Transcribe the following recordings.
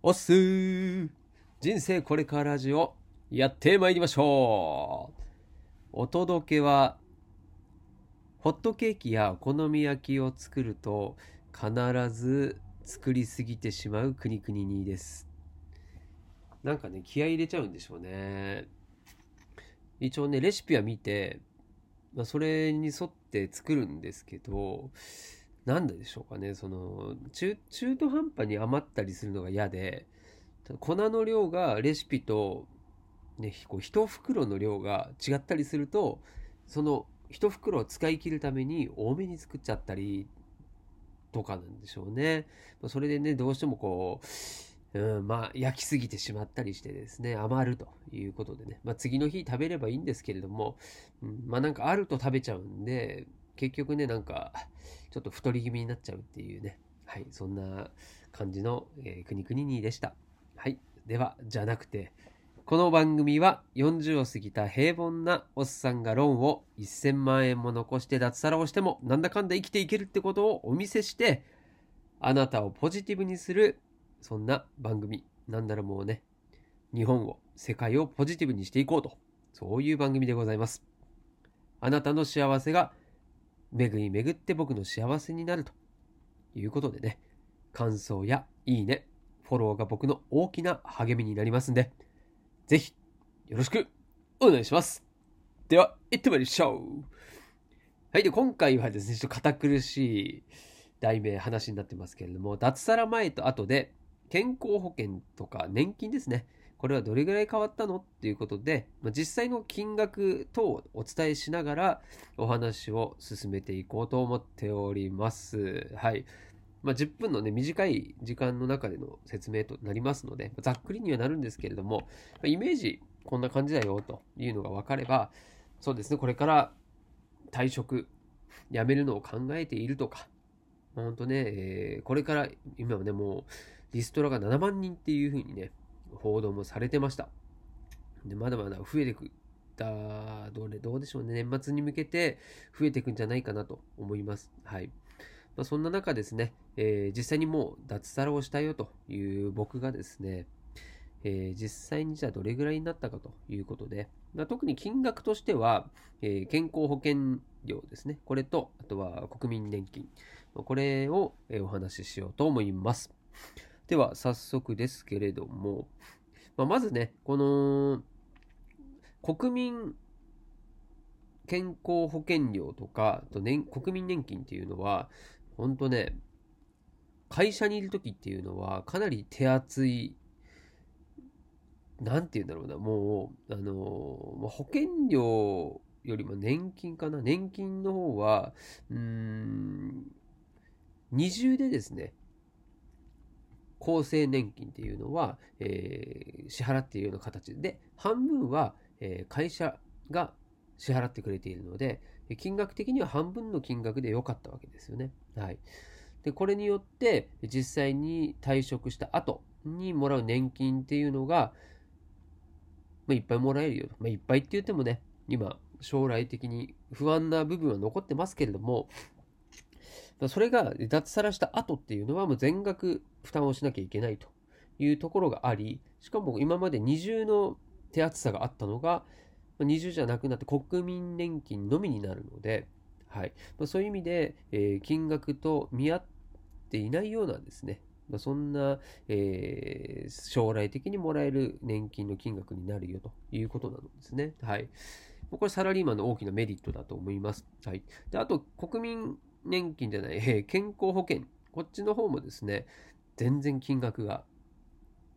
おっすー。人生これからラジオやってまいりましょう。お届けはホットケーキやお好み焼きを作ると必ず作りすぎてしまうくにくににです。なんかね気合い入れちゃうんでしょうね。一応ねレシピは見て、まあ、それに沿って作るんですけどなんでしょうかね、その、中、中途半端に余ったりするのが嫌で、粉の量がレシピと、ね、こう一袋の量が違ったりすると、その一袋を使い切るために多めに作っちゃったりとかなんでしょうね。それでね、どうしてもこう、うん、まあ、焼きすぎてしまったりしてですね、余るということでね、まあ、次の日食べればいいんですけれども、うん、まあなんかあると食べちゃうんで、結局ね、なんか、ちょっと太り気味になっちゃうっていうね、はい、そんな感じの、えー、くにくににでした。はい。では、じゃなくて、この番組は40を過ぎた平凡なおっさんがローンを1000万円も残して脱サラをしてもなんだかんだ生きていけるってことをお見せして、あなたをポジティブにする、そんな番組。なんだろうもうね、日本を、世界をポジティブにしていこうと。そういう番組でございます。あなたの幸せが巡り巡って僕の幸せになるということでね、感想やいいね、フォローが僕の大きな励みになりますんで、ぜひよろしくお願いします。では、行ってまいりましょう。はい、で、今回はですね、ちょっと堅苦しい題名、話になってますけれども、脱サラ前と後で、健康保険とか年金ですね。これはどれぐらい変わったの？っていうことで、まあ、実際の金額等をお伝えしながらお話を進めていこうと思っております。はい。まあ、10分のね、短い時間の中での説明となりますので、ざっくりにはなるんですけれども、イメージこんな感じだよというのが分かれば、そうですね、これから退職、辞めるのを考えているとか、本当ね、えー、これから今はね、もうリストラが7万人っていうふうにね、報道もされてました。でまだまだ増えてくだどれどうでしょうね年末に向けて増えていくんじゃないかなと思います。はいまあ、そんな中ですね、えー、実際にもう脱サラをしたよという僕がですね、えー、実際にじゃあどれぐらいになったかということで、まあ、特に金額としては、えー、健康保険料ですね。これと、あとは国民年金。これをお話ししようと思います。では、早速ですけれども、まあ、まずね、この、国民健康保険料とか、と年国民年金っていうのは、本当ね、会社にいる時っていうのは、かなり手厚い、なんて言うんだろうな、もう、あの、保険料よりも年金かな、年金の方は、うん、二重でですね、厚生年金っていうのは、えー、支払っているような形で、半分は、えー、会社が支払ってくれているので、金額的には半分の金額で良かったわけですよね。はい。で、これによって、実際に退職した後にもらう年金っていうのが、まあ、いっぱいもらえるよ。まあ、いっぱいって言ってもね、今、将来的に不安な部分は残ってますけれども、それが脱サラした後っていうのはもう全額負担をしなきゃいけないというところがあり、しかも今まで二重の手厚さがあったのが、二重じゃなくなって国民年金のみになるので、はい。そういう意味で、えー、金額と見合っていないようなんですね。そんな、えー、将来的にもらえる年金の金額になるよということなんですね。はい。これサラリーマンの大きなメリットだと思います。はい。で、あと、国民年金じゃない、え、健康保険。こっちの方もですね、全然金額が、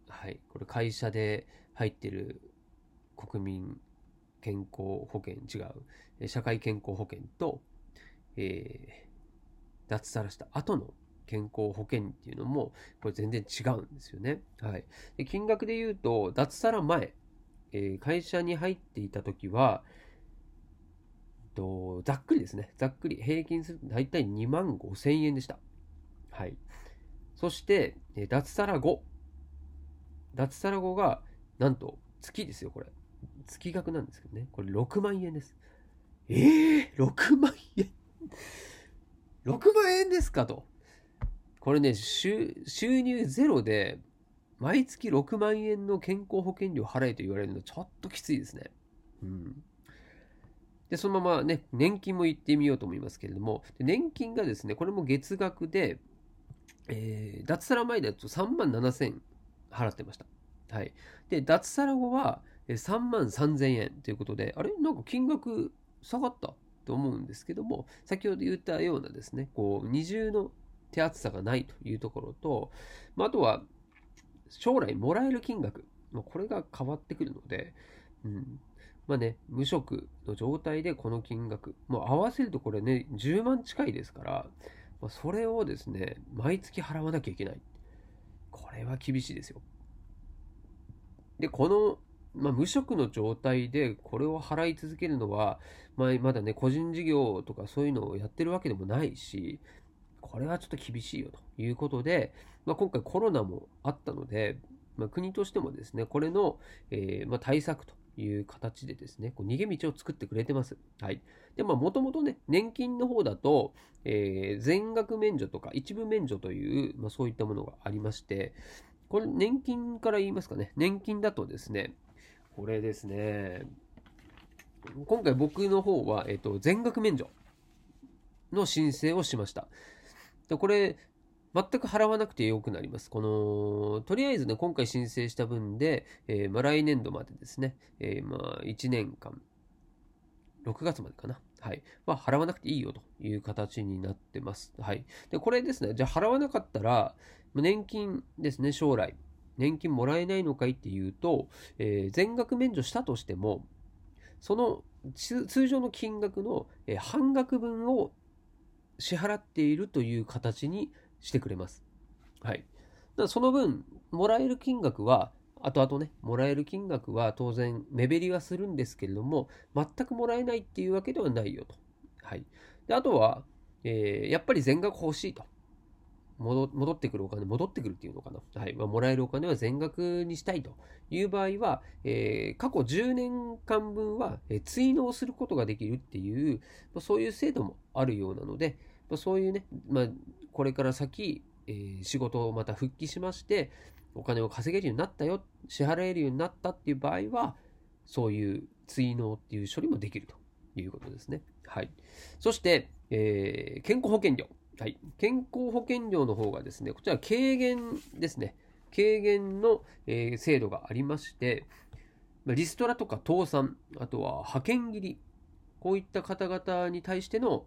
はい、これ会社で入ってる国民健康保険違う、社会健康保険と、えー、脱サラした後の健康保険っていうのも、これ全然違うんですよね。はい。で金額で言うと、脱サラ前、えー、会社に入っていた時は、と、ざっくりですね。ざっくり平均すると大体2万5千円でした。はい。そして、脱サラ後。脱サラ後が、なんと、月ですよ、これ。月額なんですけどね。これ6万円です。ええー、6万円 ?6 万円ですかと。これね、収入ゼロで、毎月6万円の健康保険料払えと言われるのちょっときついですね。うん。で、そのままね、年金も言ってみようと思いますけれども、年金がですね、これも月額で、えー、脱サラ前だと3万7000円払ってました。はい。で、脱サラ後は3万3000円ということで、あれ？なんか金額下がった？と思うんですけども、先ほど言ったようなですね、こう、二重の手厚さがないというところと、まあ、あとは、将来もらえる金額、これが変わってくるので、うん、まあね、無職の状態でこの金額、もう合わせるとこれね、10万近いですから、まあ、それをですね、毎月払わなきゃいけない。これは厳しいですよ。で、この、まあ、無職の状態でこれを払い続けるのは、まあ、まだね、個人事業とかそういうのをやってるわけでもないし、これはちょっと厳しいよということで、まあ、今回コロナもあったので、まあ、国としてもですね、これの、えー、まあ、対策という形でですね、こう逃げ道を作ってくれてます。はい。で、まあ、もともとね、年金の方だと、えー、全額免除とか一部免除という、まあ、そういったものがありまして、これ年金から言いますかね、年金だとですね、これですね、今回僕の方は、えっ、ー、と、全額免除の申請をしました。でこれ、全く払わなくてよくなります。この、とりあえずね、今回申請した分で、えー、まあ、来年度までですね、えー、まあ、1年間、6月までかな。はい。まあ、払わなくていいよという形になってます。はい。で、これですね、じゃあ払わなかったら、年金ですね、将来、年金もらえないのかいっていうと、えー、全額免除したとしても、その通常の金額の半額分を支払っているという形にしてくれます。はい。だその分、もらえる金額は、後々ね、もらえる金額は当然目減りはするんですけれども、全くもらえないっていうわけではないよと。はい。で、あとは、えー、やっぱり全額欲しいと。戻ってくるお金、戻ってくるっていうのかな。はい。まあ、もらえるお金は全額にしたいという場合は、えー、過去10年間分は、えー、追納することができるっていう、まあ、そういう制度もあるようなので、まあ、そういうね、まあ、これから先、えー、仕事をまた復帰しまして、お金を稼げるようになったよ、支払えるようになったっていう場合は、そういう追納っていう処理もできるということですね。はい。そして、えー、健康保険料。はい。健康保険料の方がですね、こちら軽減ですね。軽減の、えー、制度がありまして、リストラとか倒産、あとは派遣切り、こういった方々に対しての、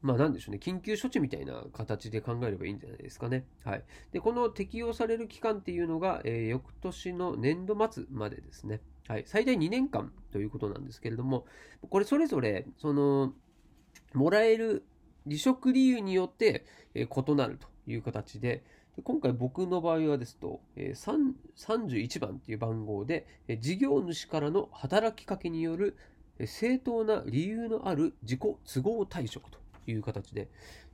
まあなんでしょうね、緊急処置みたいな形で考えればいいんじゃないですかね。はい。で、この適用される期間っていうのが、えー、翌年の年度末までですね。はい。最大2年間ということなんですけれども、これそれぞれ、その、もらえる離職理由によって、えー、異なるという形で、で今回僕の場合はですと、えー、31番っていう番号で、えー、事業主からの働きかけによる、えー、正当な理由のある自己都合退職という形で、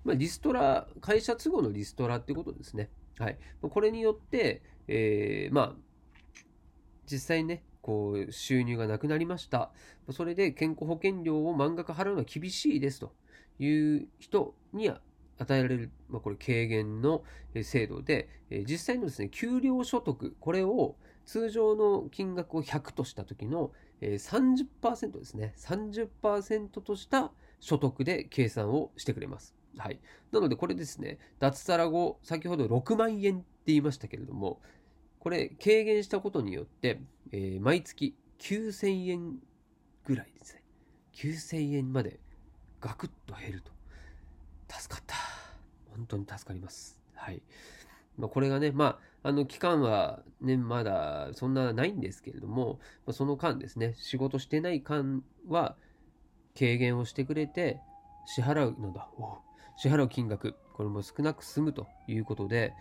まあ、リストラ、会社都合のリストラってことですね。はい。これによって、えー、まあ、実際にね、こう、収入がなくなりました。それで健康保険料を満額払うのは厳しいですという人には与えられる、まあ、これ軽減の制度で、実際のですね、給料所得、これを通常の金額を100とした時の30%ですね、30%とした所得で計算をしてくれます。はい。なのでこれですね、脱サラ後、先ほど6万円って言いましたけれども、これ軽減したことによって、えー、毎月9000円ぐらいですね。9000円までガクッと減ると。助かった。本当に助かります。はい。まあ、これがね、まあ、あの、期間はね、まだそんなないんですけれども、ま、その間ですね、仕事してない間は、軽減をしてくれて、支払うのだ。支払う金額、これも少なく済むということで、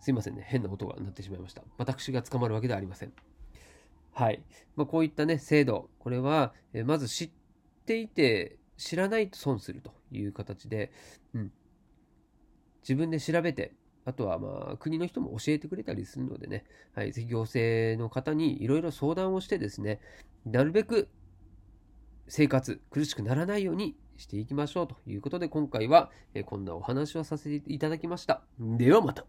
すいませんね、変な音が鳴ってしまいました。私が捕まるわけではありません。はい。まあ、こういったね、制度、これは、えまず知っていて、知らないと損するという形で、うん。自分で調べて、あとはまあ国の人も教えてくれたりするのでね、はい、行政の方にいろいろ相談をしてですね、なるべく生活苦しくならないようにしていきましょうということで今回はこんなお話をさせていただきました。ではまた。